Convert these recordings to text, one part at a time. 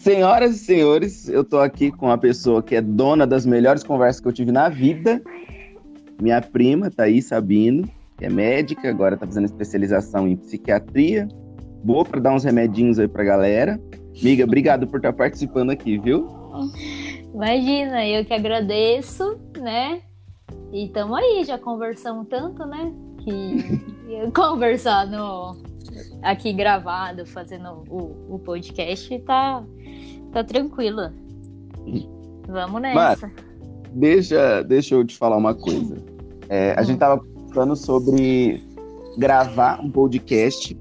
senhoras e senhores, eu tô aqui com a pessoa que é dona das melhores conversas que eu tive na vida. Minha prima, Thaís Sabino, que é médica, agora tá fazendo especialização em psiquiatria. Boa para dar uns remedinhos aí pra galera. Miga, obrigado por estar participando aqui, viu? Imagina, eu que agradeço, né? E tamo aí, já conversamos tanto, né? Que conversar no, aqui gravado, fazendo o, o podcast, tá, tá tranquilo. Vamos nessa. Mas, deixa, deixa eu te falar uma coisa. É, a hum. gente tava falando sobre gravar um podcast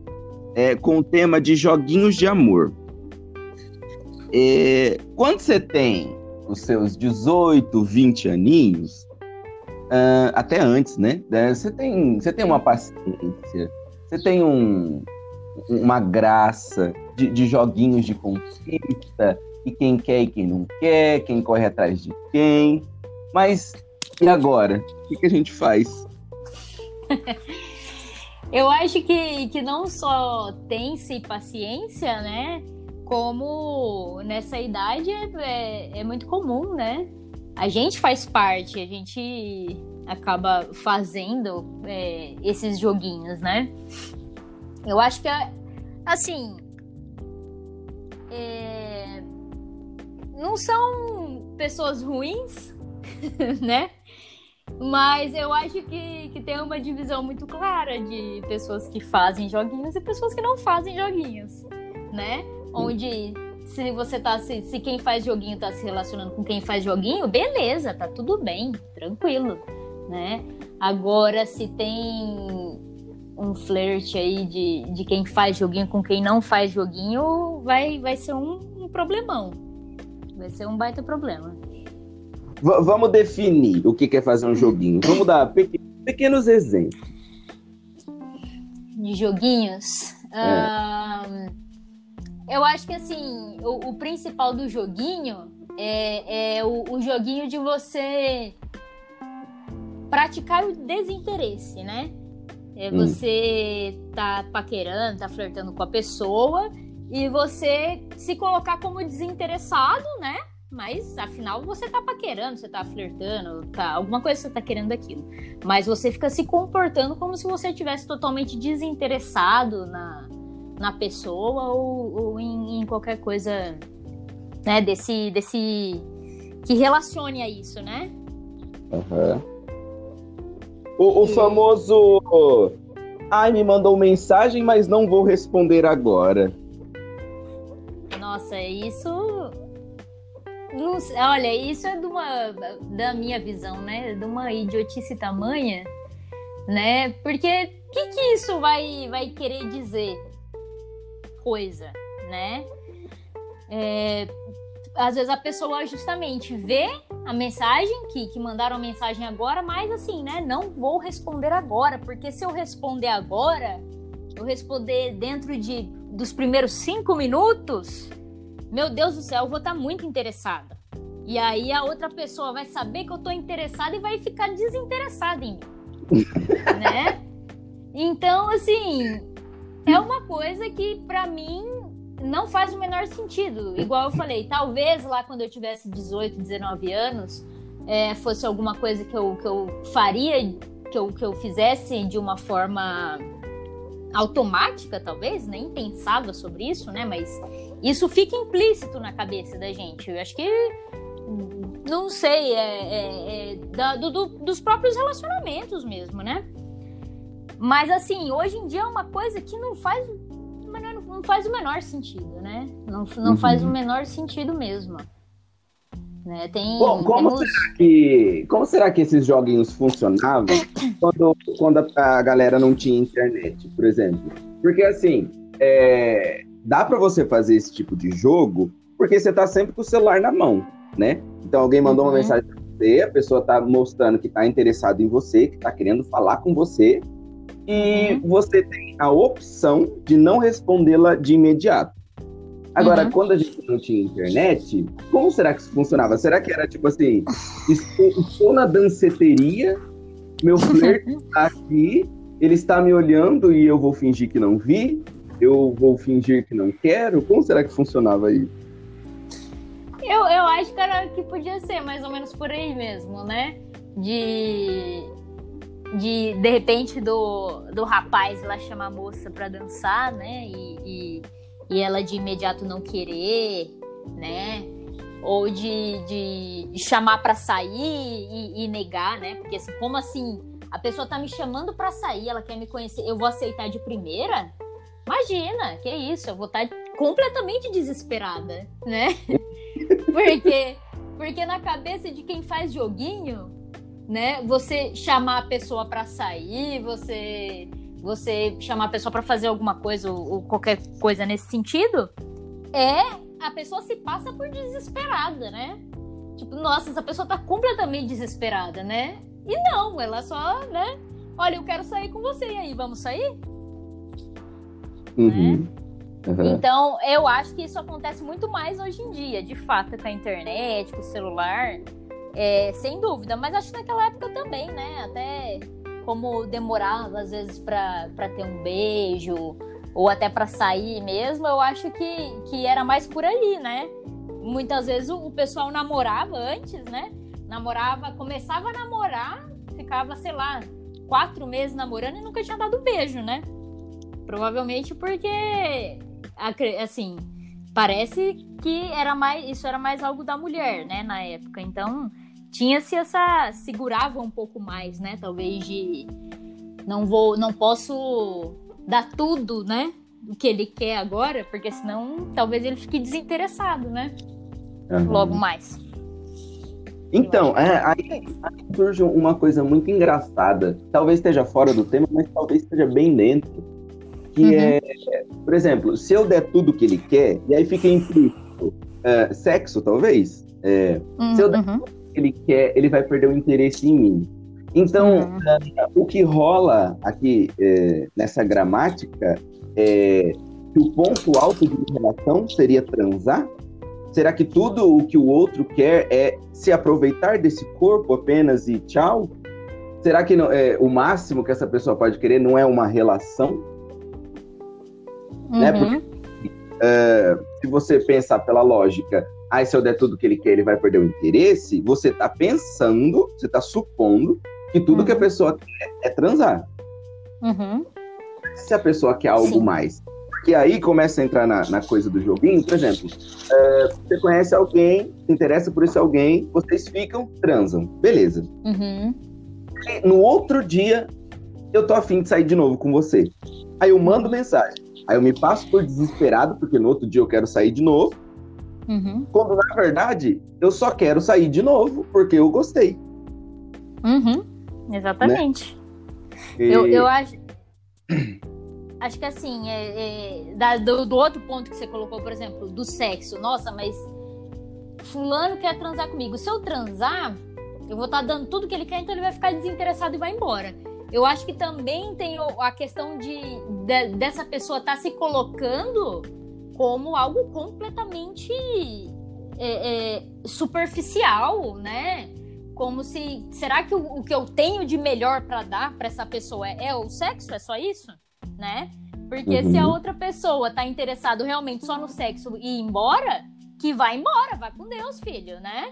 é, com o tema de joguinhos de amor. É, quando você tem os seus 18, 20 aninhos, uh, até antes, né? É, você tem, você tem uma paciência, você tem um, uma graça de, de joguinhos de conquista, e quem quer e quem não quer, quem corre atrás de quem. Mas e agora? O que, que a gente faz? Eu acho que, que não só tem-se paciência, né? Como nessa idade é, é, é muito comum, né? A gente faz parte, a gente acaba fazendo é, esses joguinhos, né? Eu acho que, assim, é... não são pessoas ruins, né? Mas eu acho que, que tem uma divisão muito clara de pessoas que fazem joguinhos e pessoas que não fazem joguinhos, né? Onde se você tá. Se, se quem faz joguinho tá se relacionando com quem faz joguinho, beleza, tá tudo bem, tranquilo, né? Agora, se tem um flerte aí de, de quem faz joguinho com quem não faz joguinho, vai, vai ser um, um problemão. Vai ser um baita problema. V vamos definir o que é fazer um joguinho. Vamos dar pe pequenos exemplos. De joguinhos? É. eu acho que assim, o, o, principal do joguinho é, é o, o joguinho de você praticar o desinteresse, né? É, hum. você hum. tá paquerando, tá flertando com a pessoa e você se colocar como desinteressado, né? Mas afinal você tá paquerando, você tá flertando, tá, alguma coisa você tá querendo daquilo. Mas você fica se comportando como se você tivesse totalmente desinteressado na, na pessoa ou, ou em, em, qualquer coisa, né, desse, desse. que relacione a isso, né? Uhum. O, o famoso. Ai, me mandou mensagem, mas não vou responder agora. Nossa, isso. Não, olha, isso é de uma, da minha visão, né? De uma idiotice tamanha, né? Porque o que, que isso vai, vai querer dizer? Coisa, né? É, às vezes a pessoa justamente vê a mensagem, que, que mandaram a mensagem agora, mas assim, né? Não vou responder agora, porque se eu responder agora, eu responder dentro de, dos primeiros cinco minutos, meu Deus do céu, eu vou estar muito interessada. E aí a outra pessoa vai saber que eu tô interessada e vai ficar desinteressada em mim. né? Então, assim, é uma coisa que para mim não faz o menor sentido. Igual eu falei, talvez lá quando eu tivesse 18, 19 anos, é, fosse alguma coisa que eu, que eu faria, que eu, que eu fizesse de uma forma automática, talvez, nem pensava sobre isso, né? Mas isso fica implícito na cabeça da gente. Eu acho que não sei, é, é, é da, do, do, dos próprios relacionamentos mesmo, né? Mas assim, hoje em dia é uma coisa que não faz não faz o menor sentido, né? Não, não uhum. faz o menor sentido mesmo. Né? Tem, Bom, como, temos... será que, como será que esses joguinhos funcionavam quando, quando a, galera não tinha internet, por exemplo? Porque assim, é, dá para você fazer esse tipo de jogo porque você tá sempre com o celular na mão, né? Então alguém mandou uhum. uma mensagem pra você, a pessoa tá mostrando que tá interessado em você, que tá querendo falar com você, e uhum. você tem a opção de não respondê-la de imediato. Agora, uhum. quando a gente não tinha internet, como será que isso funcionava? Será que era tipo assim: estou, estou na danceteria, meu flerte está aqui, ele está me olhando e eu vou fingir que não vi? Eu vou fingir que não quero? Como será que funcionava isso? Eu, eu acho, cara, que podia ser mais ou menos por aí mesmo, né? De. De, de repente, do, do rapaz lá chamar a moça pra dançar, né? E, e, e ela de imediato não querer, né? Ou de, de chamar pra sair e, e negar, né? Porque assim, como assim? A pessoa tá me chamando pra sair, ela quer me conhecer, eu vou aceitar de primeira? Imagina, que isso, eu vou estar tá completamente desesperada, né? Porque, porque na cabeça de quem faz joguinho, né? Você chamar a pessoa para sair, você você chamar a pessoa para fazer alguma coisa ou, ou, qualquer coisa nesse sentido, é a pessoa se passa por desesperada, né? Tipo, nossa, essa pessoa tá completamente desesperada, né? E não, ela só, né? Olha, eu quero sair com você, e aí, vamos sair? Uhum. Né? Uhum. Então, eu acho que isso acontece muito mais hoje em dia, de fato, com a internet, com o celular, é, sem dúvida. Mas acho que naquela época também, né? Até como demorava, às vezes, para ter um beijo, ou até para sair mesmo, eu acho que, que era mais por aí, né? Muitas vezes o, o pessoal namorava antes, né? Namorava, começava a namorar, ficava, sei lá, quatro meses namorando e nunca tinha dado beijo, né? Provavelmente porque assim, parece que era mais isso era mais algo da mulher, né, na época. Então, tinha-se essa segurava um pouco mais, né, talvez de não vou, não posso dar tudo, né, o que ele quer agora, porque senão talvez ele fique desinteressado, né? Uhum. Logo mais. Então, é, aí, aí, surge uma coisa muito engraçada. Talvez esteja fora do tema, mas talvez esteja bem dentro que uhum. é, por exemplo, se eu der tudo que ele quer, e aí fica implícito é, sexo, talvez. É, uhum. Se eu der uhum. tudo que ele quer, ele vai perder o interesse em mim. Então, uhum. o que rola aqui é, nessa gramática é que o ponto alto de relação seria transar? Será que tudo o que o outro quer é se aproveitar desse corpo apenas e tchau? Será que não, é, o máximo que essa pessoa pode querer não é uma relação? Né? Uhum. Né? Porque, uh, se você pensar pela lógica, ah, se eu der tudo que ele quer, ele vai perder o interesse, você está pensando, você está supondo que tudo uhum. que a uhum. pessoa quer é transar. Uhum. Se a pessoa quer algo Sim. mais. Porque aí começa a entrar na, na coisa do joguinho, por exemplo, uh, você conhece alguém, se interessa por esse alguém, vocês ficam, transam. Beleza. Uhum. no outro dia, eu tô afim de sair de novo com você. Aí eu mando mensagem. Aí eu me passo por desesperado, porque no outro dia eu quero sair de novo. Uhum. Quando, na verdade, eu só quero sair de novo porque eu gostei. Uhum. Exatamente. Né? E... Eu, eu acho. acho que assim, é, é, da, do, do, outro ponto que você colocou, por exemplo, do sexo. Nossa, mas fulano quer transar comigo. Se eu transar, eu vou estar tá dando tudo que ele quer, então ele vai ficar desinteressado e vai embora. Eu acho que também tem a questão de, de dessa pessoa estar tá se colocando como algo completamente é, é, superficial, né? Como se será que o, o que eu tenho de melhor para dar para essa pessoa é, é, o sexo? É só isso, né? Porque uhum. se a uhum. outra pessoa tá interessado realmente só no sexo e ir embora, que vai embora, vai com Deus, filho, né?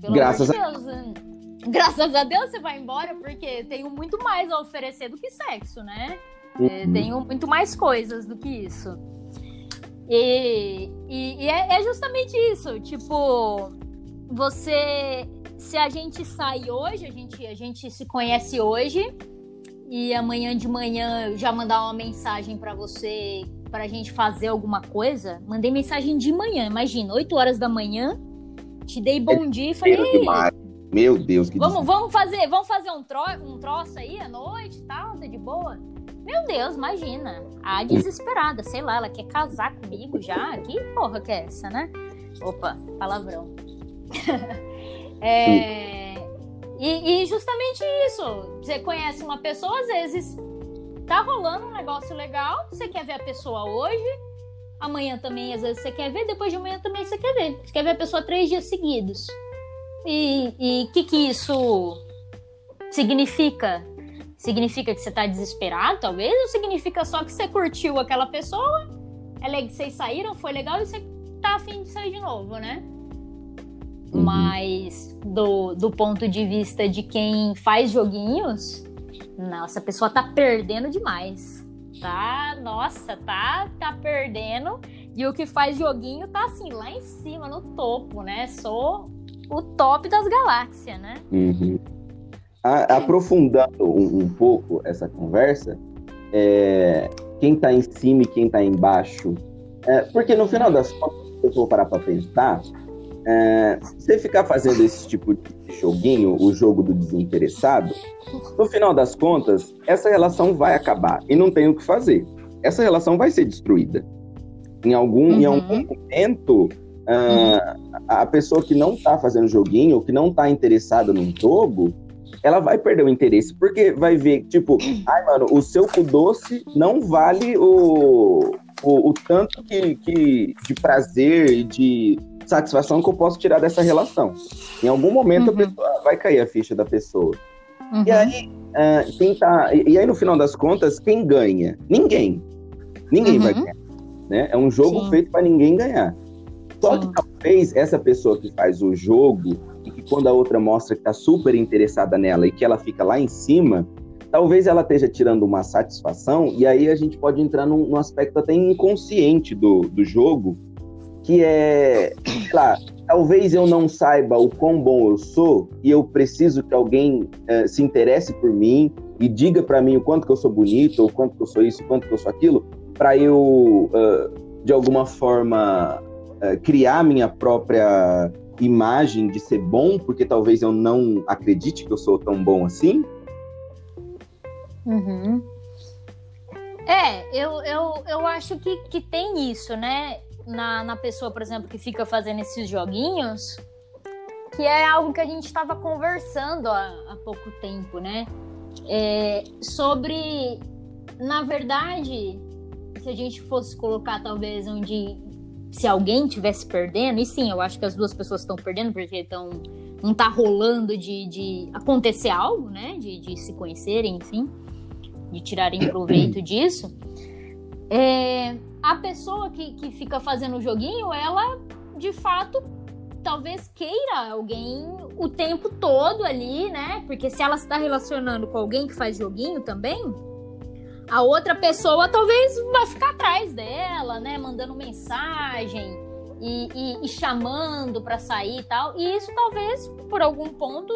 Pelo Graças amor de Deus. A graças a Deus você vai embora, porque tenho muito mais a oferecer do que sexo, né? É, uhum. Tenho muito mais coisas do que isso. E, e, e é, é, justamente isso, tipo, você. Se a gente sai hoje, a gente, a gente se conhece hoje, e amanhã de manhã já mandar uma mensagem para você, pra gente fazer alguma coisa, mandei mensagem de manhã, imagina, 8 horas da manhã, te dei bom é dia e falei. Meu Deus, que vamos, vamos fazer, vamos fazer um, tro, um troço aí à noite e tal, tá de boa? Meu Deus, imagina. A desesperada, sei lá, ela quer casar comigo já? Que porra que é essa, né? Opa, palavrão. é, e, e justamente isso. Você conhece uma pessoa, às vezes tá rolando um negócio legal, você quer ver a pessoa hoje, amanhã também, às vezes você quer ver, depois de amanhã também você quer ver. Você quer ver a pessoa três dias seguidos. E o que, que isso significa? Significa que você tá desesperado, talvez? Ou significa só que você curtiu aquela pessoa? É, vocês saíram, foi legal e você tá afim de sair de novo, né? Uhum. Mas do, do ponto de vista de quem faz joguinhos, nossa, a pessoa tá perdendo demais. Tá, nossa, tá, tá perdendo. E o que faz joguinho tá assim, lá em cima, no topo, né? Sou o top das galáxias, né? Uhum. A, aprofundando um, um, pouco essa conversa, é, quem tá em cima e quem tá embaixo. É, porque no final das contas, eu for parar pra pensar, é, você ficar fazendo esse tipo de joguinho, o jogo do desinteressado, no final das contas, essa relação vai acabar e não tem o que fazer. Essa relação vai ser destruída. Em algum, uhum. em algum momento, uh, a pessoa que não está fazendo joguinho, que não está interessada num jogo, ela vai perder o interesse, porque vai ver, tipo, ai, mano, o seu cu doce não vale o, o, o tanto que, que de prazer e de satisfação que eu posso tirar dessa relação. Em algum momento uhum. a pessoa vai cair a ficha da pessoa. Uhum. E aí, uh, quem tá, e aí no final das contas, quem ganha? Ninguém. Ninguém uhum. vai ganhar. Né? É um jogo Sim. feito para ninguém ganhar. Só que talvez essa pessoa que faz o jogo e que quando a outra mostra que está super interessada nela e que ela fica lá em cima, talvez ela esteja tirando uma satisfação, e aí a gente pode entrar num, num aspecto até inconsciente do, do jogo, que é, sei lá, talvez eu não saiba o quão bom eu sou e eu preciso que alguém uh, se interesse por mim e diga para mim o quanto que eu sou bonito, ou quanto que eu sou isso, o quanto que eu sou aquilo, para eu, uh, de alguma forma, uh, criar minha própria imagem de ser bom, porque talvez eu não acredite que eu sou tão bom assim? Uhum. É, eu, eu, eu acho que, que tem isso, né? na, na pessoa, por exemplo, que fica fazendo esses joguinhos, que é algo que a gente estava conversando há, há, pouco tempo, né? É, sobre, na verdade, se a gente fosse colocar talvez onde se alguém tivesse perdendo, e sim, eu acho que as duas pessoas estão perdendo porque estão não tá rolando de, de acontecer algo, né? De, de se conhecerem, enfim, de tirarem proveito disso. É, a pessoa que, que fica fazendo o joguinho, ela de fato talvez queira alguém o tempo todo ali, né? Porque se ela está relacionando com alguém que faz joguinho também, a outra pessoa talvez vai ficar atrás dela, né? Mandando mensagem e, e, e chamando para sair e tal. E isso talvez, por algum ponto,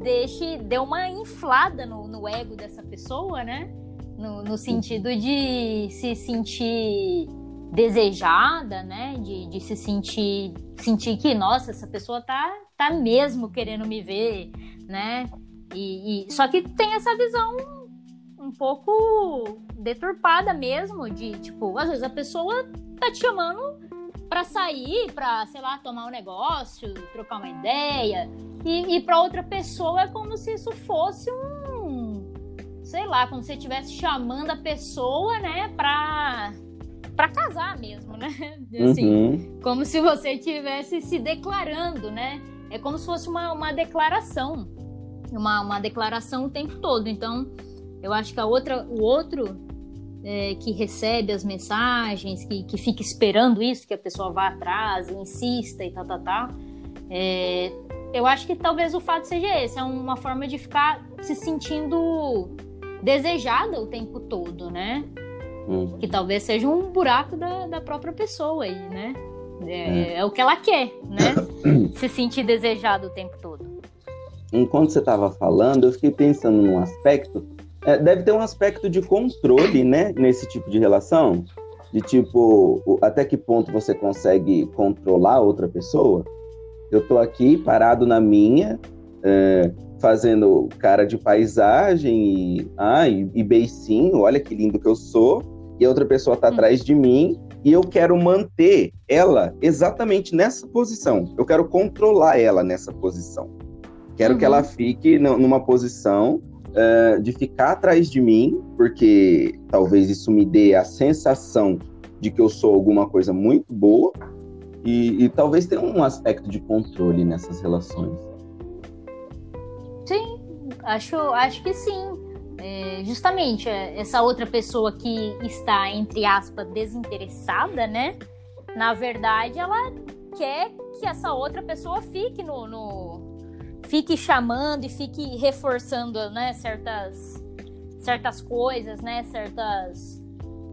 deixe, dê uma inflada no, no ego dessa pessoa, né? no, no sentido de se sentir desejada, né? De, de se sentir sentir que, nossa, essa pessoa tá, tá mesmo querendo me ver, né? E, e, só que tem essa visão um pouco deturpada mesmo de tipo, às vezes a pessoa tá te chamando para sair, para sei lá, tomar um negócio, trocar uma ideia, e, e para outra pessoa é como se isso fosse um sei lá, como se você estivesse chamando a pessoa, né, pra, pra casar mesmo, né? Assim, uhum. como se você estivesse se declarando, né? É como se fosse uma, uma declaração, uma, uma declaração o tempo todo. Então, eu acho que a outra, o outro é, que recebe as mensagens, que, que fica esperando isso, que a pessoa vá atrás, insista e tal, tal, tal. É, eu acho que talvez o fato seja esse, é uma forma de ficar se sentindo desejada o tempo todo, né? Hum. Que talvez seja um buraco da, da própria pessoa aí, né? É, é. é o que ela quer, né? Se sentir desejado o tempo todo. Enquanto você estava falando, eu fiquei pensando num aspecto. É, deve ter um aspecto de controle, né? Nesse tipo de relação. De tipo, até que ponto você consegue controlar outra pessoa? Eu tô aqui parado na minha, é, fazendo cara de paisagem e, ah, e, e beicinho, olha que lindo que eu sou, e a outra pessoa tá hum. atrás de mim, e eu quero manter ela exatamente nessa posição. Eu quero controlar ela nessa posição. Quero uhum. que ela fique numa posição uh, de ficar atrás de mim, porque talvez isso me dê a sensação de que eu sou alguma coisa muito boa, e, e talvez tenha um aspecto de controle nessas relações. Sim, acho, acho que sim. É, justamente é, essa outra pessoa que está, entre aspas, desinteressada, né? Na verdade, ela quer que essa outra pessoa fique no, no fique chamando e fique reforçando, né, certas certas coisas, né, certas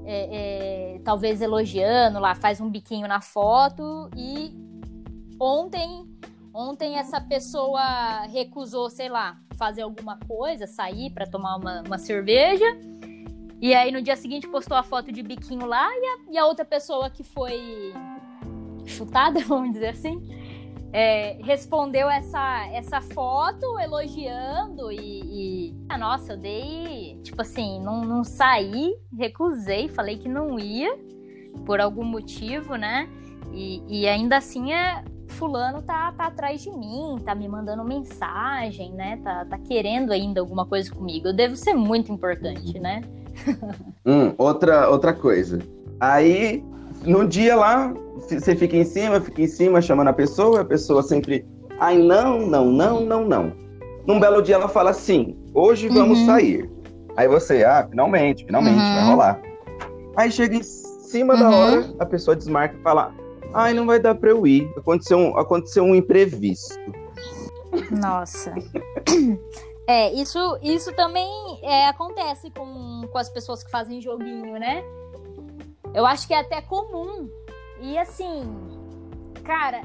é, é, talvez elogiando lá, faz um biquinho na foto e ontem ontem essa pessoa recusou, sei lá, fazer alguma coisa, sair para tomar uma, uma cerveja. E aí no dia seguinte postou a foto de biquinho lá e a, e a outra pessoa que foi chutada, vamos dizer assim, é, respondeu essa, essa foto elogiando e, e, ah, nossa, eu dei, tipo assim, não, não saí, recusei, falei que não ia por algum motivo, né? E, e ainda assim é, fulano tá, tá atrás de mim, tá me mandando mensagem, né? Tá, tá querendo ainda alguma coisa comigo. Eu devo ser muito importante, né? hum, outra, outra coisa. Aí, no dia lá, você fica em cima, fica em cima, chamando a pessoa, a pessoa sempre. Ai, não, não, não, não, não. Num belo dia ela fala assim: hoje vamos uhum. sair. Aí você, ah, finalmente, finalmente, uhum. vai rolar. Aí chega em cima uhum. da hora, a pessoa desmarca e fala: ai, não vai dar pra eu ir. Aconteceu um, aconteceu um imprevisto. Nossa. É, isso, isso também é, acontece com, com as pessoas que fazem joguinho, né? Eu acho que é até comum e assim, cara,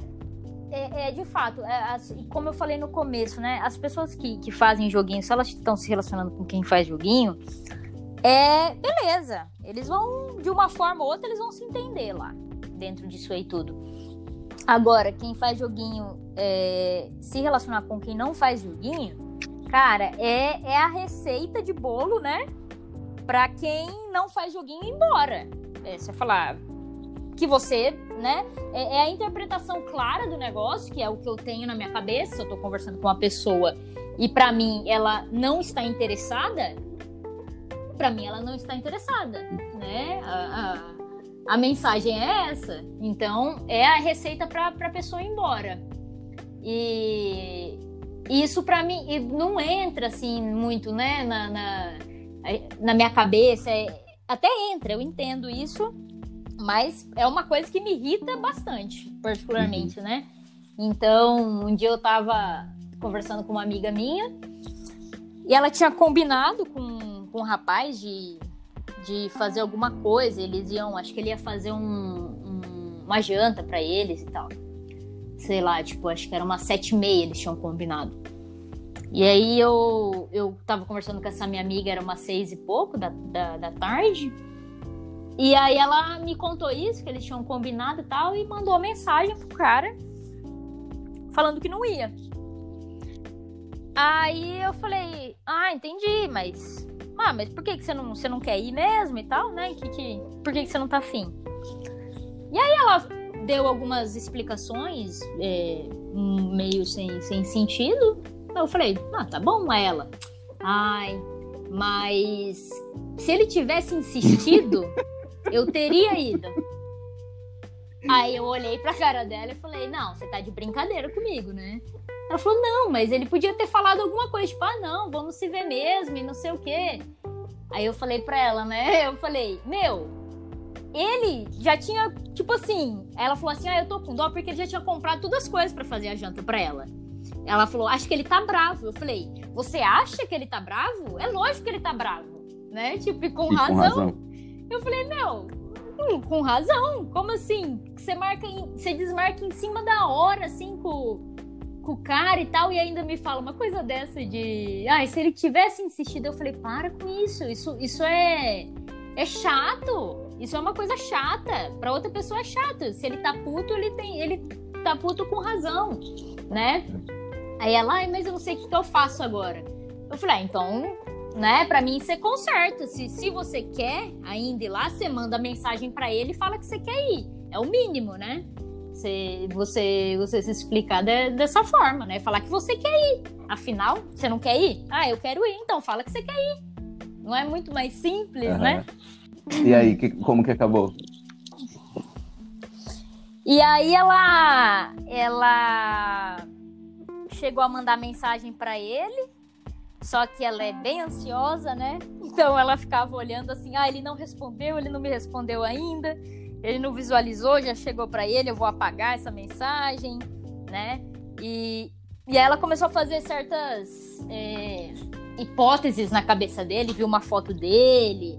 é, é de fato, é, como eu falei no começo, né? As pessoas que, que fazem joguinho, se elas estão se relacionando com quem faz joguinho, é beleza. Eles vão, de uma forma ou outra, eles vão se entender lá, dentro disso aí tudo. Agora, quem faz joguinho é, se relacionar com quem não faz joguinho, cara, é, é a receita de bolo, né? Pra quem não faz joguinho ir embora. É, você falar, que você, né? É, é, a interpretação clara do negócio, que é o que eu tenho na minha cabeça. Eu tô conversando com uma pessoa e para mim ela não está interessada. Para mim ela não está interessada, né? A, a, a, mensagem é essa. Então é a receita para a pessoa ir embora. E isso para mim não entra assim muito, né? Na, na, na minha cabeça. É, até entra, eu entendo isso mas é uma coisa que me irrita bastante, particularmente, uhum. né? Então, um dia eu tava conversando com uma amiga minha e ela tinha combinado com, com um rapaz de, de fazer alguma coisa. Eles iam, acho que ele ia fazer um, um, uma janta para eles e tal. Sei lá, tipo, acho que era umas sete e meia eles tinham combinado. E aí eu, eu tava conversando com essa minha amiga, era umas seis e pouco da, da, da tarde. E aí ela me contou isso, que eles tinham combinado e tal, e mandou uma mensagem pro cara falando que não ia. Aí eu falei, ah, entendi, mas. Ah, mas por que, que você, não, você não quer ir mesmo e tal, né? Que, que, por que, que você não tá afim? E aí ela deu algumas explicações, é, meio sem, sem sentido. Eu falei, ah, tá bom, a ela. Ai, mas se ele tivesse insistido, eu teria ido. Aí eu olhei pra cara dela e falei, não, você tá de brincadeira comigo, né? Ela falou, não, mas ele podia ter falado alguma coisa, tipo, ah, não, vamos se ver mesmo e não sei o quê. Aí eu falei pra ela, né? Eu falei, meu, ele já tinha, tipo assim, ela falou assim, ah, eu tô com dó porque ele já tinha comprado todas as coisas para fazer a janta pra ela. Ela falou, acho que ele tá bravo. Eu falei, você acha que ele tá bravo? É lógico que ele tá bravo, né? Tipo, e com, e razão. com razão. Eu falei, meu, hum, com razão. Como assim? Você marca em, você desmarca em cima da hora, assim, com, com o cara e tal, e ainda me fala uma coisa dessa de. Ah, se ele tivesse insistido, eu falei, para com isso. Isso, isso é. É chato. Isso é uma coisa chata. Pra outra pessoa é chato. Se ele tá puto, ele tem. Ele tá puto com razão, né? Aí ela, ai, mas eu não sei o que, que eu faço agora. Eu falei, ah, então né? Para mim você conserta. Se, se você quer ainda ir lá, você manda mensagem para ele e fala que você quer ir. É o mínimo, né? Você, você, você se explicar de, dessa forma, né? Falar que você quer ir. Afinal, você não quer ir? Ah, eu quero ir, então fala que você quer ir. Não é muito mais simples, uhum. né? E aí, que, como que acabou? E aí ela, ela chegou a mandar mensagem para ele só que ela é bem ansiosa, né? Então ela ficava olhando assim: ah, ele não respondeu, ele não me respondeu ainda. ele não visualizou, já chegou para ele, eu vou apagar essa mensagem, né? E, e ela começou a fazer certas é, hipóteses na cabeça dele, viu uma foto dele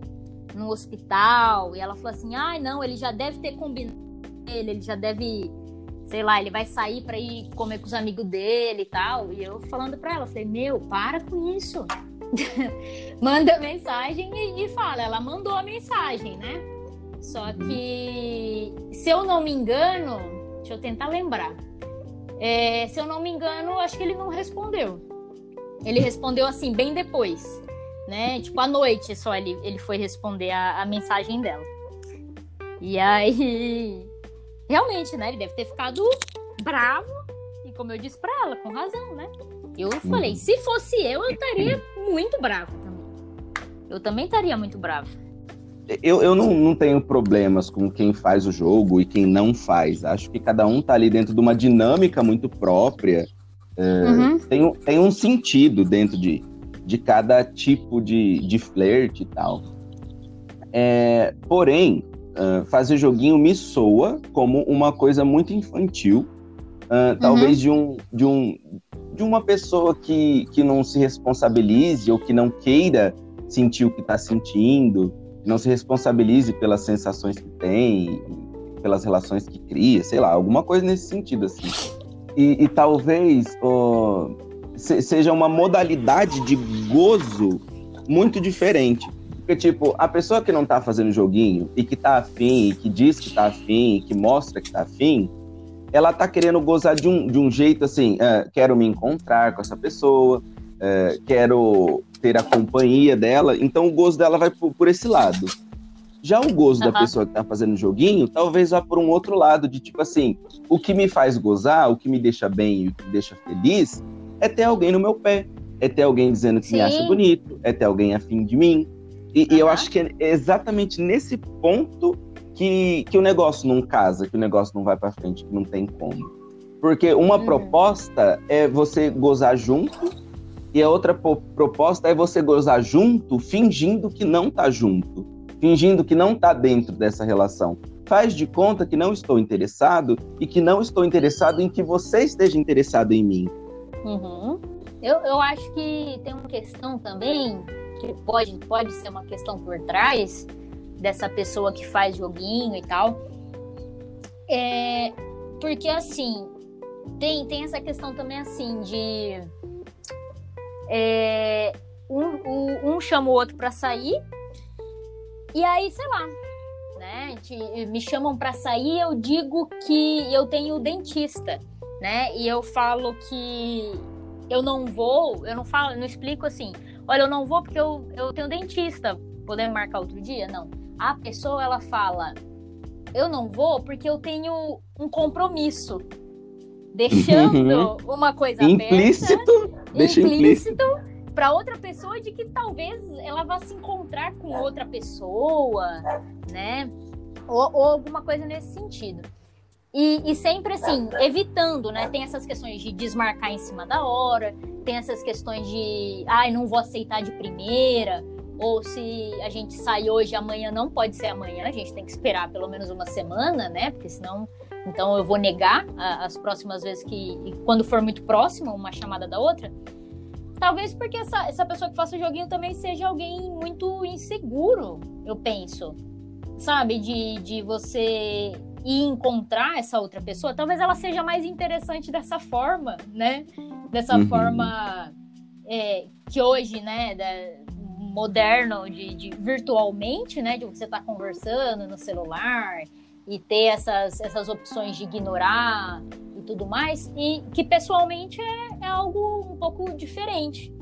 no hospital, e ela falou assim: ai, ah, não, ele já deve ter combinado ele, ele já deve, sei lá, ele vai sair para ir comer com os amigos dele e tal. E eu falando para ela, falei: meu, para com isso. Manda mensagem e, e fala. Ela mandou a mensagem, né? Só uhum. que, se eu não me engano, deixa eu tentar lembrar. É, se eu não me engano, acho que ele não respondeu. Ele respondeu assim, bem depois, né? Tipo, à noite só ele, ele foi responder a, a mensagem dela. E aí, realmente, né? Ele deve ter ficado bravo. E como eu disse pra ela, com razão, né? Eu falei, uhum. se fosse eu, eu estaria muito bravo também. Eu também estaria muito bravo eu, eu não, não tenho problemas com quem faz o jogo e quem não faz. Acho que cada um tá ali dentro de uma dinâmica muito própria. É, uhum. tem, tem um sentido dentro de, de cada tipo de, de flerte e tal. É, porém, uh, fazer joguinho me soa como uma coisa muito infantil. Uh, talvez uhum. de, um, de, um, de uma pessoa que, que não se responsabilize ou que não queira sentir o que está sentindo não se responsabilize pelas sensações que tem, pelas relações que cria, sei lá, alguma coisa nesse sentido, assim. E, e talvez oh, se, seja uma modalidade de gozo muito diferente. Porque, tipo, a pessoa que não tá fazendo joguinho e que tá afim, e que diz que tá afim, e que mostra que tá afim, ela tá querendo gozar de um, de um jeito assim, uh, quero me encontrar com essa pessoa, uh, quero ter a companhia dela, então o gozo dela vai por, por esse lado. Já o gozo uhum. da pessoa que tá fazendo joguinho, talvez vá por um outro lado, de tipo assim, o que me faz gozar, o que me deixa bem e o que me deixa feliz, é ter alguém no meu pé, é ter alguém dizendo que Sim. me acha bonito, é ter alguém afim de mim. E, uhum. e, eu acho que é exatamente nesse ponto que, que o negócio não casa, que o negócio não vai para frente, que não tem como. Porque uma uhum. proposta é você gozar junto e a outra proposta é você gozar junto, fingindo que não tá junto, fingindo que não tá dentro dessa relação. Faz de conta que não estou interessado e que não estou interessado em que você esteja interessado em mim. Uhum. Eu, eu acho que tem uma questão também, que pode, pode ser uma questão por trás dessa pessoa que faz joguinho e tal. É, porque assim, tem, tem essa questão também assim de é, um, um, chama o outro para sair, e aí, sei lá, né? Me chamam para sair, eu digo que eu tenho dentista, né? E eu falo que eu não vou, eu não falo, não explico assim, olha, eu não vou porque eu, eu tenho dentista. Podemos marcar outro dia? Não. A pessoa ela fala, eu não vou porque eu tenho um compromisso deixando uma coisa implícito, aberta, deixa implícito, para outra pessoa de que talvez ela vá se encontrar com outra pessoa, né? Ou, ou alguma coisa nesse sentido. E, e, sempre assim, evitando, né? Tem essas questões de desmarcar em cima da hora, tem essas questões de, ai, não vou aceitar de primeira, ou se a gente sai hoje, amanhã não pode ser amanhã, a gente tem que esperar pelo menos uma semana, né? Porque senão então eu vou negar as próximas vezes que, quando for muito próximo, uma chamada da outra. Talvez porque essa, essa pessoa que faça o joguinho também seja alguém muito inseguro, eu penso. Sabe? De, de você ir encontrar essa outra pessoa. Talvez ela seja mais interessante dessa forma, né? Dessa uhum. forma é, que hoje, né? Da, moderno, de, de, virtualmente, né? De você estar tá conversando no celular e ter essas, essas opções de ignorar e tudo mais, e que pessoalmente é, é algo um pouco diferente.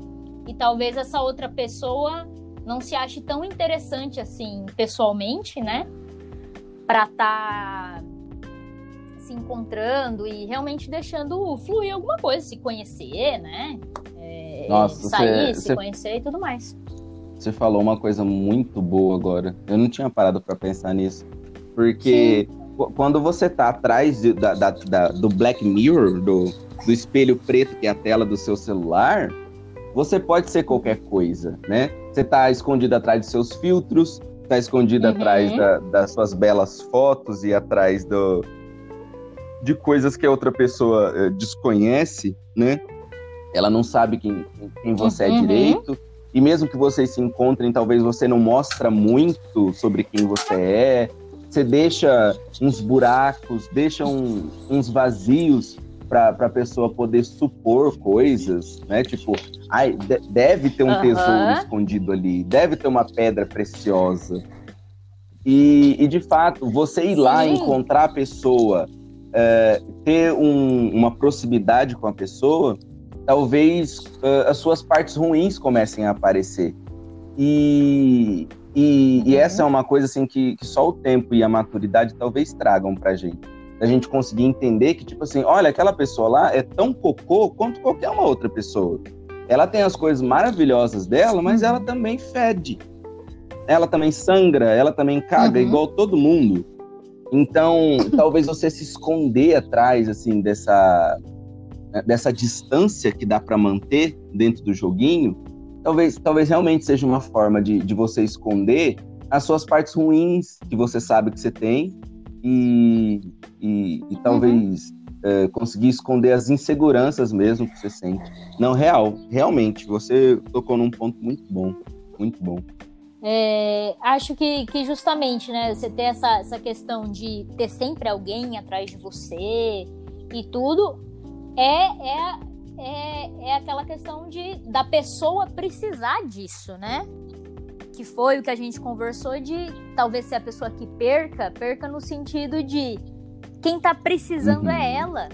E talvez essa outra pessoa não se ache tão interessante assim pessoalmente, né? Para estar tá se encontrando e realmente deixando fluir alguma coisa, se conhecer, né? É, Nossa, sair, se conhecer e tudo mais. Você falou uma coisa muito boa agora. Eu não tinha parado para pensar nisso. Porque Sim. quando você tá atrás de, da, da, da, do Black Mirror, do, do espelho preto que é a tela do seu celular, você pode ser qualquer coisa, né? Você tá escondido atrás de seus filtros, tá escondida uhum. atrás da, das suas belas fotos e atrás do, de coisas que a outra pessoa uh, desconhece, né? Ela não sabe quem, quem você é uhum. é direito. E mesmo que vocês se encontrem, talvez você não mostra muito sobre quem você é. Você deixa uns buracos, deixa um, uns vazios para a pessoa poder supor coisas, né? Tipo, ai, deve ter um uhum. tesouro escondido ali, deve ter uma pedra preciosa. E, e de fato, você ir Sim. lá encontrar a pessoa, é, ter um, uma proximidade com a pessoa, talvez uh, as suas partes ruins comecem a aparecer. E, e, e, essa é uma coisa assim que, que, só o tempo e a maturidade talvez tragam pra gente. A gente conseguir entender que, tipo assim, olha, aquela pessoa lá é tão cocô quanto qualquer uma outra pessoa. Ela tem as coisas maravilhosas dela, mas ela também fede. Ela também sangra, ela também caga, uhum. igual todo mundo. Então, talvez você se esconder atrás, assim, dessa, dessa distância que dá para manter dentro do joguinho, talvez, talvez realmente seja uma forma de, de você esconder as suas partes ruins que você sabe que você tem e, e, e talvez é, conseguir esconder as inseguranças mesmo que você sente. Não, real, realmente, você tocou num ponto muito bom, muito bom. É, acho que, que justamente, né, você ter essa, essa questão de ter sempre alguém atrás de você e tudo, é, é, é, é aquela questão de da pessoa precisar disso, né? Que foi o que a gente conversou de talvez ser a pessoa que perca, perca no sentido de quem tá precisando é uhum. é ela,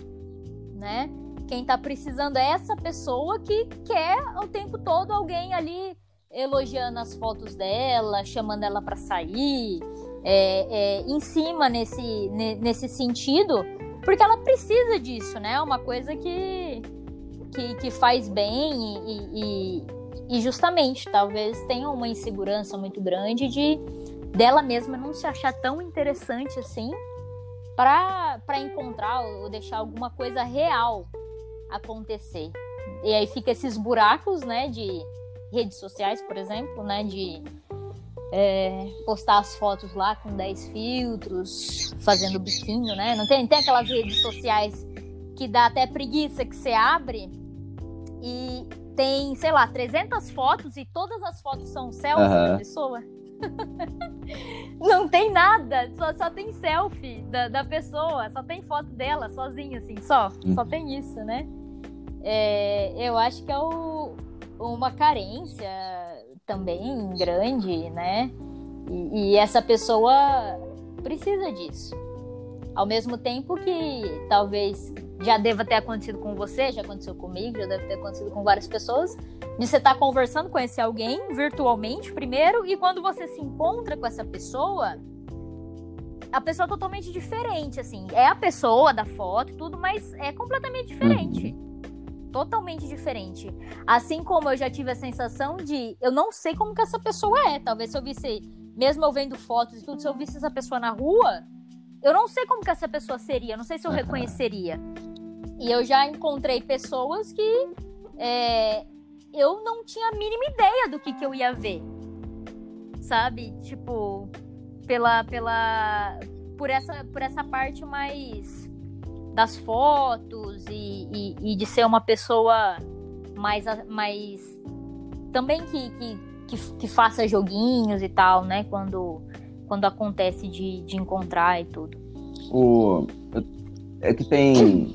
né? Quem tá precisando é essa pessoa que quer o tempo todo alguém ali elogiando as fotos dela, chamando ela para sair, é, é, em cima nesse, nesse sentido, porque ela precisa disso, né? É uma coisa que, que, que faz bem e, e, e justamente, talvez tenha uma insegurança muito grande de dela mesma não se achar tão interessante assim para encontrar ou deixar alguma coisa real acontecer. E aí fica esses buracos, né, de redes sociais, por exemplo, né, de é, postar as fotos lá com 10 filtros, fazendo biquinho, né? Não tem, tem aquelas redes sociais que dá até preguiça que você abre e tem, sei lá, 300 fotos e todas as fotos são selfie uhum. da pessoa. Não tem nada, só, só tem selfie da, da pessoa, só tem foto dela sozinha, assim, só. Só uhum. tem isso, né? É, eu acho que é o, uma carência também grande, né? E, e essa pessoa precisa disso. Ao mesmo tempo que talvez já deva ter acontecido com você, já aconteceu comigo, já deve ter acontecido com várias pessoas, de você estar tá conversando com esse alguém virtualmente primeiro, e quando você se encontra com essa pessoa, a pessoa é totalmente diferente, assim. É a pessoa da foto e tudo, mas é completamente diferente. Uhum. Totalmente diferente. Assim como eu já tive a sensação de eu não sei como que essa pessoa é. Talvez se eu visse, mesmo eu vendo fotos e tudo, se eu visse essa pessoa na rua, eu não sei como que essa pessoa seria, não sei se eu reconheceria. E eu já encontrei pessoas que é, eu não tinha a mínima ideia do que, que eu ia ver. Sabe? Tipo, pela. pela por, essa, por essa parte mais das fotos e, e, e de ser uma pessoa mais. mais também que, que, que, que faça joguinhos e tal, né? Quando quando acontece de, de encontrar e tudo. O, é que tem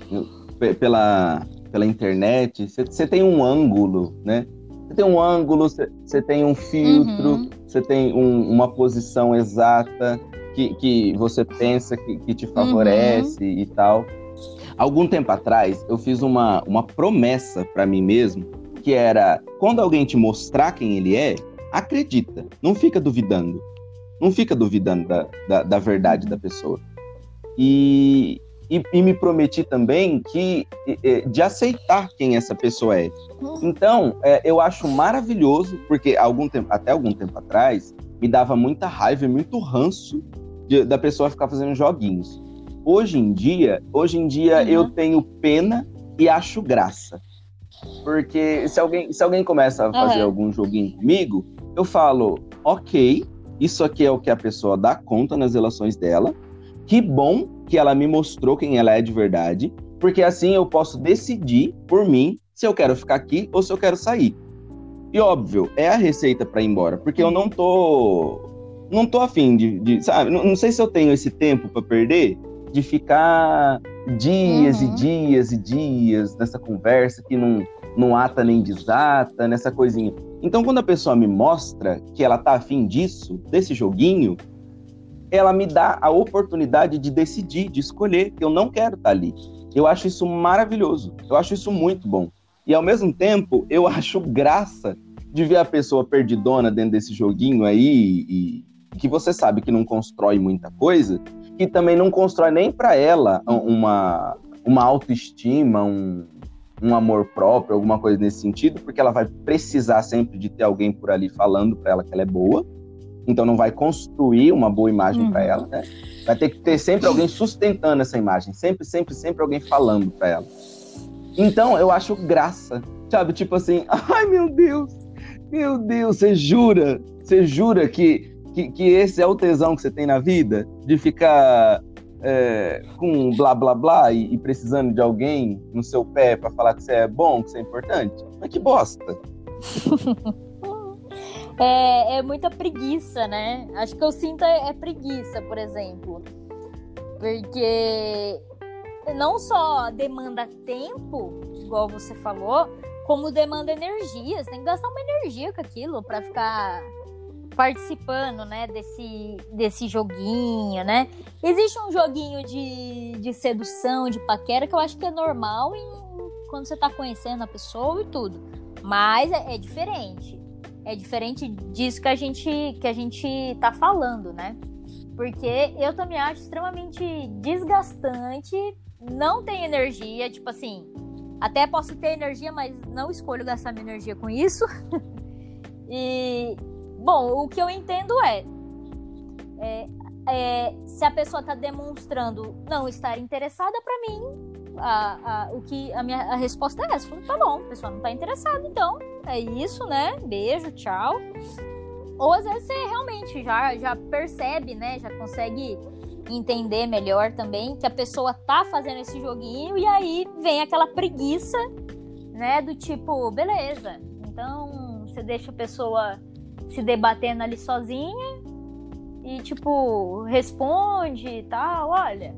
pela, pela internet, você tem um ângulo, né? Você tem um ângulo, você tem um filtro, você uhum. tem um, uma posição exata que, que você pensa que, que te favorece uhum. e tal. Algum tempo atrás, eu fiz uma, uma promessa para mim mesmo, que era, quando alguém te mostrar quem ele é, acredita, não fica duvidando não fica duvidando da, da, da verdade da pessoa. E, e, e, me prometi também que de aceitar quem essa pessoa é. Então, é, eu acho maravilhoso, porque algum tempo, até algum tempo atrás, me dava muita raiva e muito ranço de, da pessoa ficar fazendo joguinhos. Hoje em dia, hoje em dia uhum. eu tenho pena e acho graça. Porque se alguém, se alguém começa a fazer uhum. algum joguinho comigo, eu falo, ok, isso aqui é o que a pessoa dá conta nas relações dela. Que bom que ela me mostrou quem ela é de verdade, porque assim eu posso decidir por mim se eu quero ficar aqui ou se eu quero sair. E óbvio, é a receita para ir embora, porque eu não tô não tô afim de, de sabe, não, não, sei se eu tenho esse tempo para perder de ficar dias uhum. e dias e dias nessa conversa que não não ata nem desata, nessa coisinha. Então, quando a pessoa me mostra que ela tá afim disso, desse joguinho, ela me dá a oportunidade de decidir, de escolher, que eu não quero estar tá ali. Eu acho isso maravilhoso. Eu acho isso muito bom. E ao mesmo tempo, eu acho graça de ver a pessoa perdidona dentro desse joguinho aí e que você sabe que não constrói muita coisa, que também não constrói nem para ela uma, uma autoestima, um, um amor próprio, alguma coisa nesse sentido, porque ela vai precisar sempre de ter alguém por ali falando para ela que ela é boa. Então não vai construir uma boa imagem uhum. para ela, né? Vai ter que ter sempre alguém sustentando essa imagem, sempre, sempre, sempre alguém falando para ela. Então eu acho graça, sabe? Tipo assim, ai meu Deus, meu Deus, você jura, você jura que, que, que esse é o tesão que você tem na vida? De ficar é, com blá blá blá e, e, precisando de alguém no seu pé para falar que você é bom, que você é importante? Mas que bosta! é, é muita preguiça, né? Acho que eu sinto é, é preguiça, por exemplo. Porque não só demanda tempo, igual você falou, como demanda energia. Você tem que gastar uma energia com aquilo para ficar participando, né, desse, desse joguinho, né? Existe um joguinho de, de sedução, de paquera, que eu acho que é normal em, quando você tá conhecendo a pessoa e tudo. Mas é, é diferente. É diferente disso que a gente que a gente tá falando, né? Porque eu também acho extremamente desgastante, não tem energia, tipo assim, até posso ter energia, mas não escolho gastar minha energia com isso. e, Bom, o que eu entendo é, é, é se a pessoa está demonstrando não estar interessada para mim, a, a, o que a minha a resposta é essa. Tá bom, a pessoa não está interessada, então é isso, né? Beijo, tchau. Ou às vezes você realmente já, já percebe, né? Já consegue entender melhor também que a pessoa tá fazendo esse joguinho e aí vem aquela preguiça, né? Do tipo, beleza, então você deixa a pessoa se debatendo ali sozinha e, tipo, responde e tal, olha.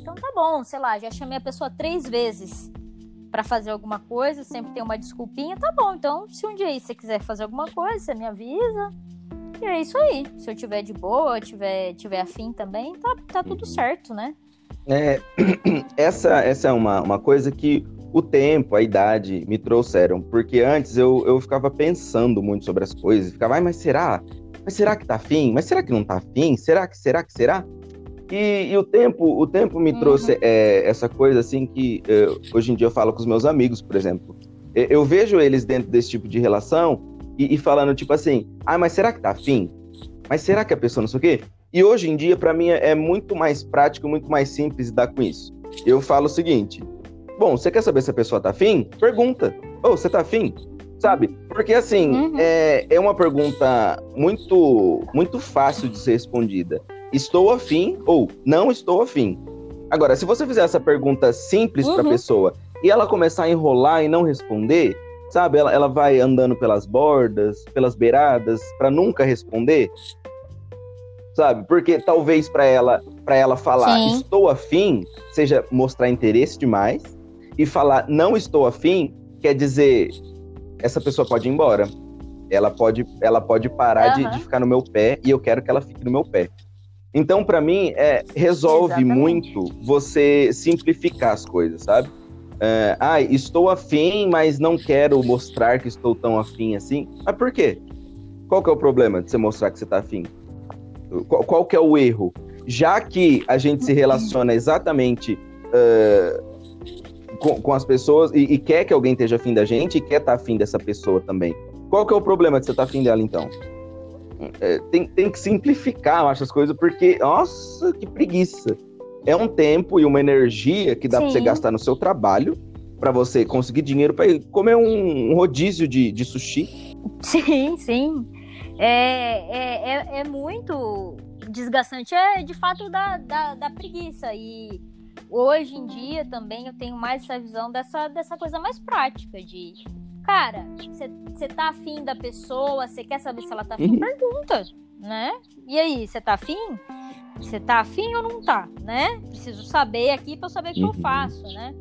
Então tá bom, sei lá, já chamei a pessoa três vezes para fazer alguma coisa, sempre tem uma desculpinha, tá bom. Então, se um dia aí você quiser fazer alguma coisa, você me avisa. E é isso aí. Se eu tiver de boa, tiver, tiver afim também, tá, tá tudo certo, né? É, essa, essa é uma, uma coisa que o tempo, a idade me trouxeram. Porque antes eu, eu ficava pensando muito sobre as coisas, ficava, mas será? Mas será que tá afim? Mas será que não tá afim? Será que, será que, será? E, e o tempo, o tempo me uhum. trouxe é, essa coisa assim que eu, hoje em dia eu falo com os meus amigos, por exemplo. Eu, eu vejo eles dentro desse tipo de relação e, e, falando tipo assim, ah, mas será que tá afim? Mas será que a pessoa não sei o quê? E hoje em dia, para mim, é muito mais prático, muito mais simples lidar com isso. Eu falo o seguinte: Bom, você quer saber se a pessoa tá afim? Pergunta. Ô, oh, você tá afim? Sabe? Porque assim, uhum. é, é uma pergunta muito, muito fácil de ser respondida. Estou afim ou não estou afim. Agora, se você fizer essa pergunta simples uhum. pra pessoa e ela começar a enrolar e não responder, sabe? Ela, ela vai andando pelas bordas, pelas beiradas, para nunca responder. Sabe? Porque talvez para ela, para ela falar Sim. estou afim, seja mostrar interesse demais e falar não estou afim quer dizer essa pessoa pode ir embora. Ela pode, ela pode parar uhum. de, de, ficar no meu pé e eu quero que ela fique no meu pé. Então, para mim, é, resolve Exatamente. muito você simplificar as coisas, sabe? É, ah, estou afim, mas não quero mostrar que estou tão afim assim. Mas por quê? Qual que é o problema de você mostrar que você está afim? Qual, qual, que é o erro? Já que a gente se relaciona exatamente uh, com, com as pessoas e, e, quer que alguém esteja afim da gente e quer estar tá afim dessa pessoa também. Qual que é o problema de você estar tá afim dela, então? É, tem, tem que simplificar, eu acho, as coisas, porque, nossa, que preguiça. É um tempo e uma energia que dá para você gastar no seu trabalho, para você conseguir dinheiro para comer um, um rodízio de, de sushi. Sim, sim. é, é, é, é, muito desgastante. É de fato da, da, da, preguiça. E hoje em dia também eu tenho mais essa visão dessa, dessa coisa mais prática de. Cara, você tá afim da pessoa, você quer saber se ela tá afim? Uhum. Pergunta, né? E aí, você tá afim? Você tá afim ou não tá, né? Preciso saber aqui para eu saber o que uhum. eu faço, né?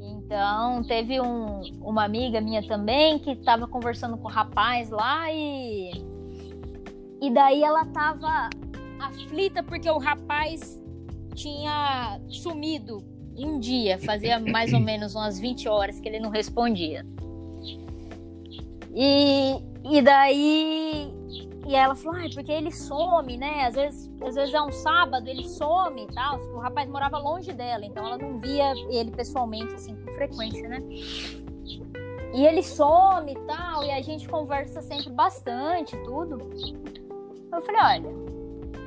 Então, teve um, uma amiga minha também que estava conversando com o rapaz lá e. E daí ela tava aflita porque o rapaz tinha sumido um dia, fazia mais ou menos umas 20 horas que ele não respondia. E, e daí e ela falou, ah, porque ele some, né? Às vezes, às vezes é um sábado, ele some e tal. O rapaz morava longe dela, então ela não via ele pessoalmente, assim, com frequência, né? E ele some e tal, e a gente conversa sempre bastante, tudo. Eu falei, olha.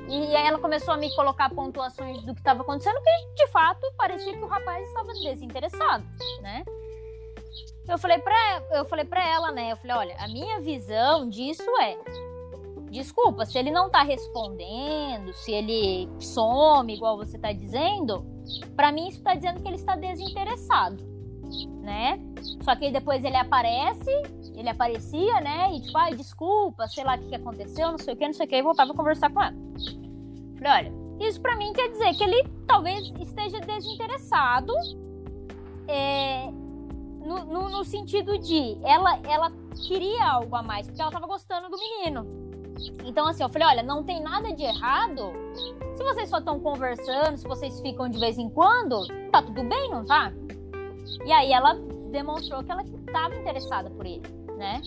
E ela começou a me colocar pontuações do que estava acontecendo, que de fato parecia que o rapaz estava desinteressado, né? Eu falei para eu falei para ela, né? Eu falei, olha, a minha visão disso é desculpa, se ele não tá respondendo, se ele some, igual você tá dizendo, para mim isso tá dizendo que ele está desinteressado, né? Só que depois ele aparece, ele aparecia, né? E tipo, ai, desculpa, sei lá o que, aconteceu, não sei o que, não sei o que, e voltava a conversar com ela. Falei, olha, isso para mim quer dizer que ele talvez esteja desinteressado, é, no, no, no, sentido de ela, ela queria algo a mais, porque ela tava gostando do menino. Então, assim, eu falei: olha, não tem nada de errado. Se vocês só estão conversando, se vocês ficam de vez em quando, tá tudo bem, não tá? E aí ela demonstrou que ela estava interessada por ele, né?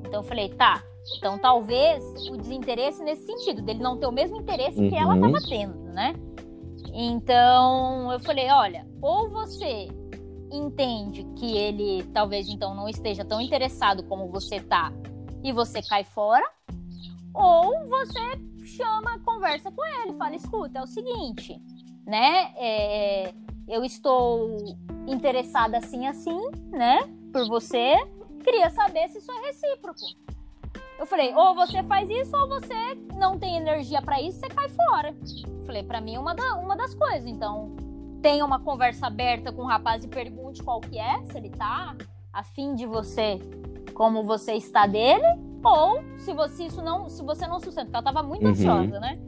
Então eu falei: tá, então talvez o desinteresse nesse sentido, dele não ter o mesmo interesse uhum. que ela estava uhum. tendo, né? Então eu falei: olha, ou você entende que ele talvez então não esteja tão interessado como você tá e você cai fora, ou você chama, conversa com ele, fala: escuta, é o seguinte, né? É, eu estou interessada assim, assim, né? Por você. Queria saber se isso é recíproco. Eu falei, ou você faz isso, ou você não tem energia para isso, você cai fora. Eu falei, para mim, uma, da, uma das coisas. Então, tenha uma conversa aberta com o rapaz e pergunte qual que é, se ele tá afim de você, como você está dele, ou se você isso não, se você não sustenta, porque ela tava muito uhum. ansiosa, né?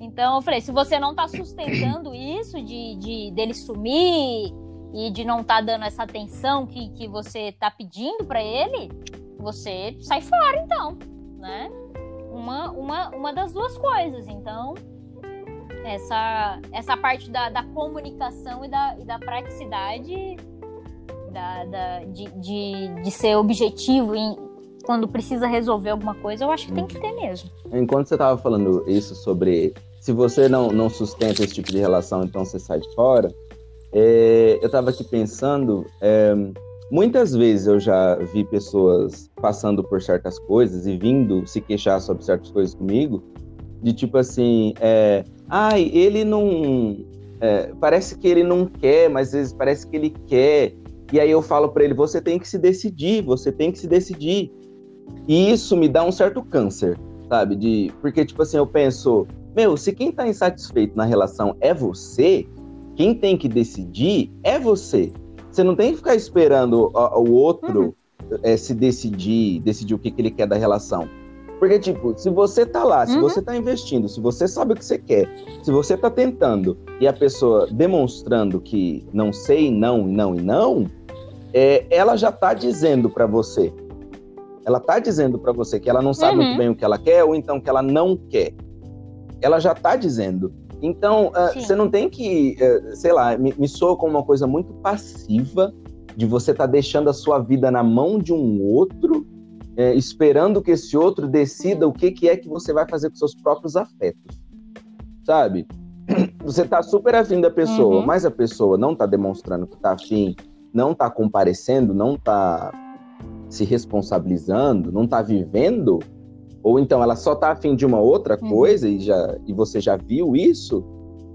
Então eu falei, se você não tá sustentando isso de, de dele sumir e de não tá dando essa atenção que, que você tá pedindo para ele, você sai fora então, né? Uma, uma, uma das duas coisas. Então, essa, essa parte da, da comunicação e da, e da praticidade da, da, de, de, de ser objetivo em, quando precisa resolver alguma coisa, eu acho que tem que ter mesmo. Enquanto você estava falando isso sobre se você não, não sustenta esse tipo de relação, então você sai fora, é, eu estava aqui pensando, é, muitas vezes eu já vi pessoas passando por certas coisas e vindo se queixar sobre certas coisas comigo, de tipo assim, é, ai, ele não. É, parece que ele não quer, mas às vezes parece que ele quer. E aí eu falo para ele: você tem que se decidir, você tem que se decidir. E isso me dá um certo câncer, sabe? De, porque, tipo assim, eu penso, meu, se quem tá insatisfeito na relação é você, quem tem que decidir é você. Você não tem que ficar esperando o, o outro uhum. é, se decidir, decidir o que, que ele quer da relação. Porque, tipo, se você tá lá, se uhum. você tá investindo, se você sabe o que você quer, se você tá tentando e a pessoa demonstrando que não sei, não, não e não, é, ela já tá dizendo para você, ela tá dizendo para você que ela não sabe uhum. muito bem o que ela quer ou então que ela não quer. Ela já tá dizendo. Então, uh, você não tem que, uh, sei lá, me, me soa como uma coisa muito passiva de você tá deixando a sua vida na mão de um outro, uh, esperando que esse outro decida o que, que é que você vai fazer com seus próprios afetos. Sabe? Você tá super afim da pessoa, uhum. mas a pessoa não tá demonstrando que tá afim, não tá comparecendo, não tá se responsabilizando, não está vivendo, ou então ela só está afim de uma outra uhum. coisa e, já, e você já viu isso,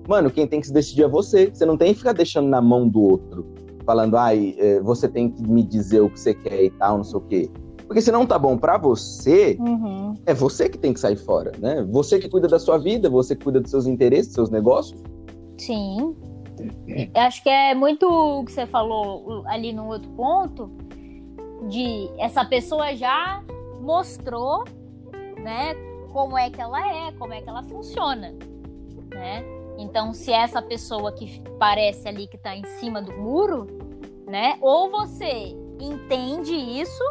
mano, quem tem que se decidir é você. Você não tem que ficar deixando na mão do outro, falando, ai, é, você tem que me dizer o que você quer e tal, não sei o quê. Porque se não tá bom para você, uhum. é você que tem que sair fora, né? Você que cuida da sua vida, você que cuida dos seus interesses, dos seus negócios. Sim. Eu acho que é muito o que você falou ali no outro ponto, de essa pessoa já mostrou, né, como é que ela é, como é que ela funciona, né? Então, se essa pessoa que parece ali que tá em cima do muro, né, ou você entende isso,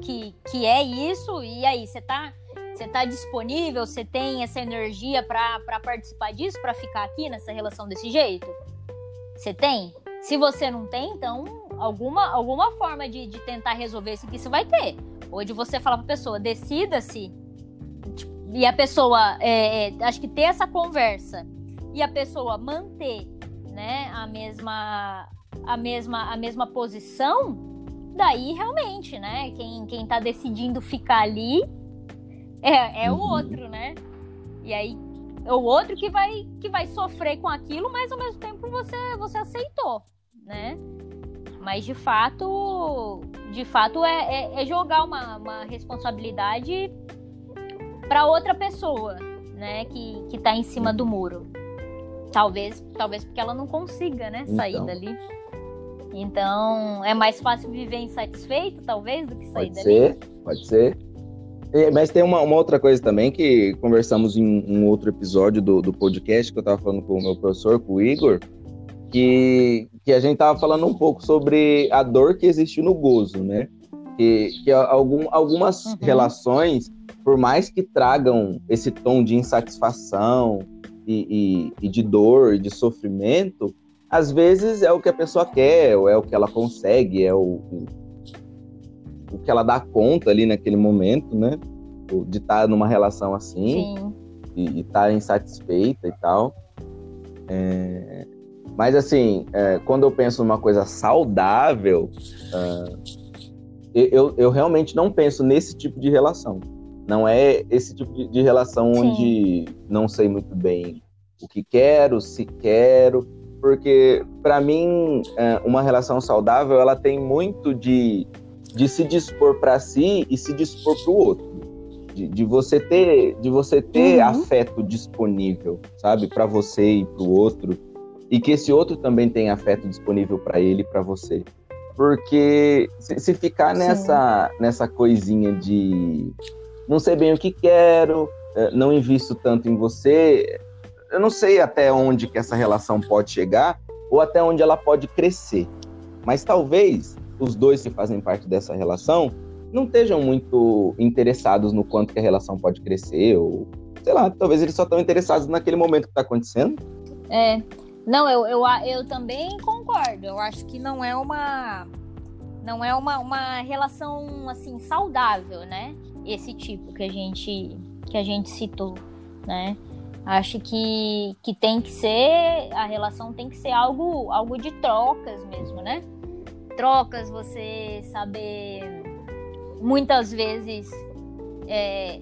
que, que é isso, e aí você tá você tá disponível, você tem essa energia para participar disso, para ficar aqui nessa relação desse jeito? Você tem? Se você não tem, então alguma, alguma forma de, de tentar resolver isso aqui você vai ter. Ou de você falar pra pessoa, decida-se. Tipo, e a pessoa, é, é, acho que ter essa conversa e a pessoa manter né, a mesma a mesma a mesma posição, daí realmente, né? Quem, quem tá decidindo ficar ali é, é o uhum. outro, né? E aí é o outro que vai que vai sofrer com aquilo, mas ao mesmo tempo você você aceitou, né? Mas de fato, de fato é, é, é jogar uma, uma responsabilidade para outra pessoa, né? Que, que tá em cima do muro. Talvez, talvez porque ela não consiga, né? Sair então. dali. Então, é mais fácil viver insatisfeito, talvez, do que sair pode dali. Pode ser, pode ser. Mas tem uma, uma, outra coisa também que conversamos em um outro episódio do, do podcast que eu estava falando com o meu professor, com o Igor, que, que a gente tava falando um pouco sobre a dor que existe no gozo, né? Que, que algum, algumas uhum. relações, por mais que tragam esse tom de insatisfação e, e, e de dor e de sofrimento, às vezes é o que a pessoa quer, ou é o que ela consegue, é o, o, o que ela dá conta ali naquele momento, né? De estar tá numa relação assim Sim. e estar tá insatisfeita e tal. É, mas, assim, é, quando eu penso numa coisa saudável, uh, eu, eu realmente não penso nesse tipo de relação. Não é esse tipo de, de relação Sim. onde não sei muito bem o que quero, se quero, porque para mim é, uma relação saudável ela tem muito de, de se dispor para si e se dispor para o outro, de, de, você ter de você ter uhum. afeto disponível, sabe, para você e para o outro e que esse outro também tenha afeto disponível para ele e para você. Porque se, se ficar nessa, nessa coisinha de não sei bem o que quero, é, não invisto tanto em você, eu não sei até onde que essa relação pode chegar ou até onde ela pode crescer. Mas talvez os dois que fazem parte dessa relação não estejam muito interessados no quanto que a relação pode crescer ou sei lá, talvez eles só estão interessados naquele momento que está acontecendo. É, não, eu, eu, eu também concordo. Eu acho que não é uma não é uma, uma relação assim saudável, né? Esse tipo que a gente que a gente citou, né? Acho que, que tem que ser a relação tem que ser algo algo de trocas mesmo, né? Trocas, você saber muitas vezes é,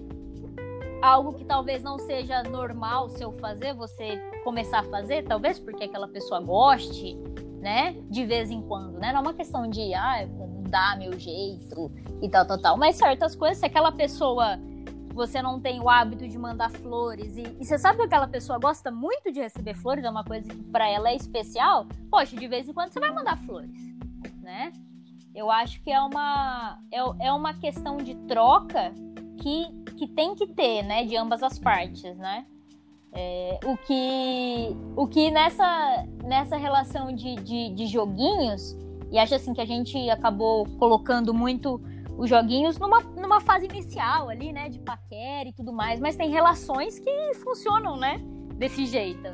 algo que talvez não seja normal se eu fazer, você começar a fazer, talvez porque aquela pessoa goste, né? De vez em quando, né? Não é uma questão de, ah, mudar meu jeito e tal, tal, tal. Mas certas coisas, se aquela pessoa você não tem o hábito de mandar flores e, e, você sabe que aquela pessoa gosta muito de receber flores, é uma coisa que para ela é especial, poxa, de vez em quando você vai mandar flores, né? Eu acho que é uma é, é uma questão de troca que, que tem que ter, né, de ambas as partes, né? É, o que, o que nessa, nessa relação de, de, de, joguinhos, e acho assim que a gente acabou colocando muito os joguinhos numa, numa fase inicial ali, né, de paquera e tudo mais, mas tem relações que funcionam, né, desse jeito.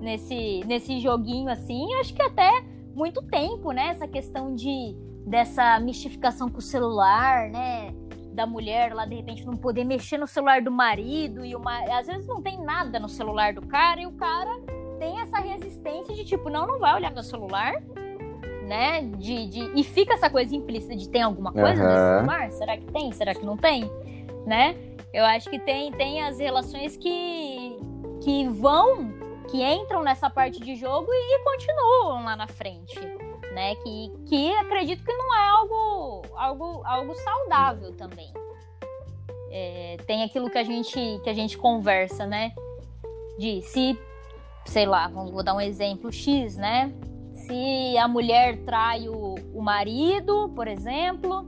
Nesse, nesse joguinho assim, acho que até muito tempo, né, essa questão de dessa mistificação com o celular, né, da mulher lá de repente não poder mexer no celular do marido e uma às vezes não tem nada no celular do cara e o cara tem essa resistência de tipo não não vai olhar meu celular né? De, de e fica essa coisa implícita de tem alguma coisa uhum. nesse celular? Será que tem? Será que não tem? Né? Eu acho que tem tem as relações que que vão que entram nessa parte de jogo e continuam lá na frente né? Que, que acredito que não é algo, algo, algo saudável também. É, tem aquilo que a gente que a gente conversa, né? De se, sei lá, vou dar um exemplo X, né? Se a mulher trai o, o marido, por exemplo,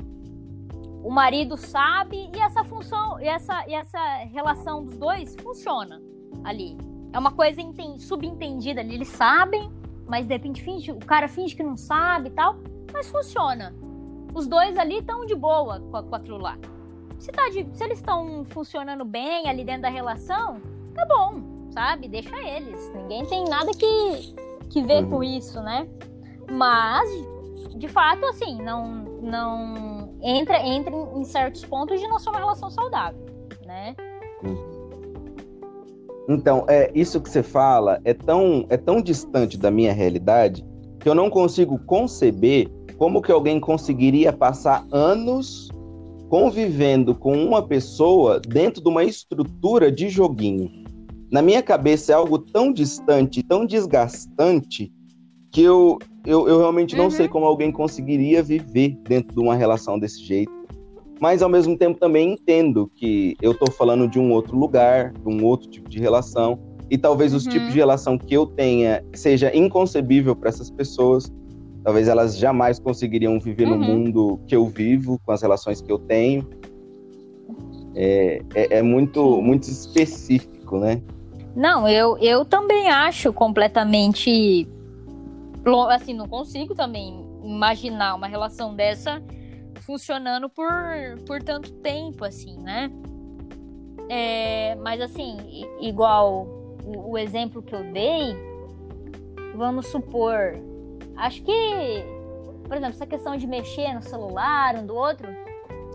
o marido sabe e essa função e essa, e essa relação dos dois funciona ali. É uma coisa subentendida ali, eles sabem, mas de repente finge, o cara finge que não sabe e tal, mas funciona. Os dois ali estão de boa com, com aquilo lá. Se, tá de, se eles estão funcionando bem ali dentro da relação, tá bom, sabe? Deixa eles. Ninguém tem nada que, que ver uhum. com isso, né? Mas, de fato, assim, não, não entra, entra em certos pontos de não ser uma relação saudável, né? Uhum. Então, é, isso que você fala é tão, é tão distante da minha realidade que eu não consigo conceber como que alguém conseguiria passar anos convivendo com uma pessoa dentro de uma estrutura de joguinho. Na minha cabeça é algo tão distante, tão desgastante, que eu, eu, eu realmente não uhum. sei como alguém conseguiria viver dentro de uma relação desse jeito mas ao mesmo tempo também entendo que eu estou falando de um outro lugar, de um outro tipo de relação, e talvez os tipos uhum. de relação que eu tenha seja inconcebível para essas pessoas. Talvez elas jamais conseguiriam viver uhum. no mundo que eu vivo, com as relações que eu tenho. É, é, é muito, muito específico, né? Não, eu, eu também acho completamente. Assim, não consigo também imaginar uma relação dessa funcionando por, por tanto tempo, assim, né? É, mas assim, igual o, exemplo que eu dei, vamos supor, acho que, por exemplo, essa questão de mexer no celular um do outro,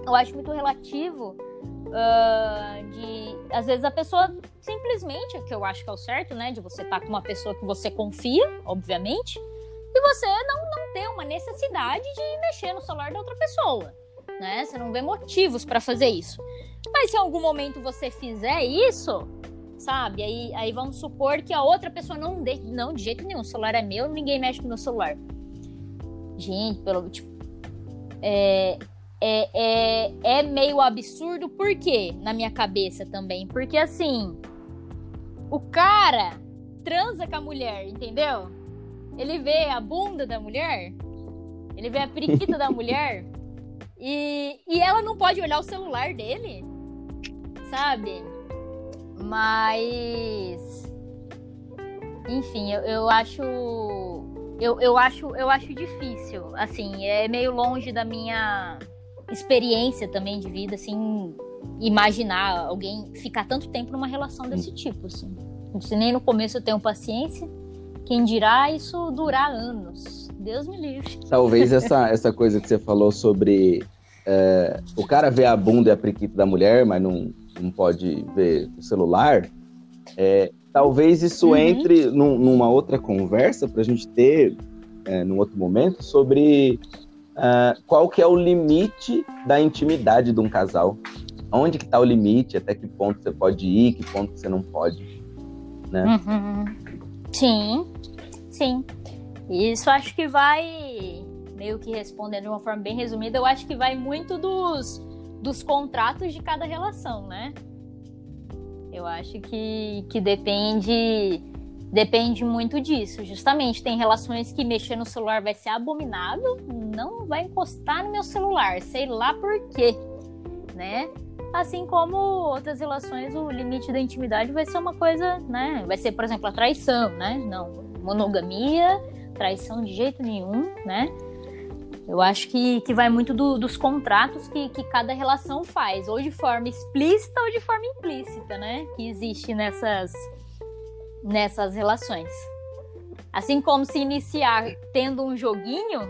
eu acho muito relativo. Uh, de às vezes a pessoa simplesmente, que eu acho que é o certo, né? De você estar tá com uma pessoa que você confia, obviamente, e você não, não ter uma necessidade de mexer no celular da outra pessoa, né? Você não vê motivos para fazer isso. Mas se em algum momento você fizer isso, sabe? Aí, aí vamos supor que a outra pessoa não de, não de jeito nenhum, o celular é meu, ninguém mexe no meu celular. Gente, pelo tipo, é, é, é, é meio absurdo, por quê? Na minha cabeça também. Porque assim, o cara transa com a mulher, entendeu? Ele vê a bunda da mulher, ele vê a periquita da mulher, e, e ela não pode olhar o celular dele, sabe? Mas. Enfim, eu, eu acho. Eu, eu, acho, eu acho difícil. Assim, é meio longe da minha experiência também de vida, assim, imaginar alguém ficar tanto tempo numa relação desse tipo, assim. Se nem no começo eu tenho paciência, quem dirá isso durar anos? Deus me livre. Talvez essa, essa coisa que você falou sobre é, o cara ver a bunda e a priquita da mulher, mas não, não pode ver o celular. É, talvez isso uhum. entre num, numa outra conversa para a gente ter é, num outro momento sobre uh, qual que é o limite da intimidade de um casal. Onde que está o limite? Até que ponto você pode ir? Que ponto você não pode? Né? Uhum. Sim. Sim. Isso acho que vai, meio que respondendo de uma forma bem resumida, eu acho que vai muito dos, dos contratos de cada relação, né? Eu acho que, que depende depende muito disso. Justamente, tem relações que mexer no celular vai ser abominável, não vai encostar no meu celular, sei lá por quê, né? Assim como outras relações, o limite da intimidade vai ser uma coisa, né? Vai ser, por exemplo, a traição, né? Não, monogamia, traição de jeito nenhum, né? Eu acho que, que vai muito do, dos contratos que, que cada relação faz, ou de forma explícita ou de forma implícita, né? Que existe nessas, nessas relações. Assim como se iniciar tendo um joguinho,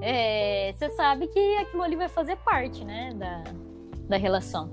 é, você sabe que aquilo ali vai fazer parte, né? Da, da relação.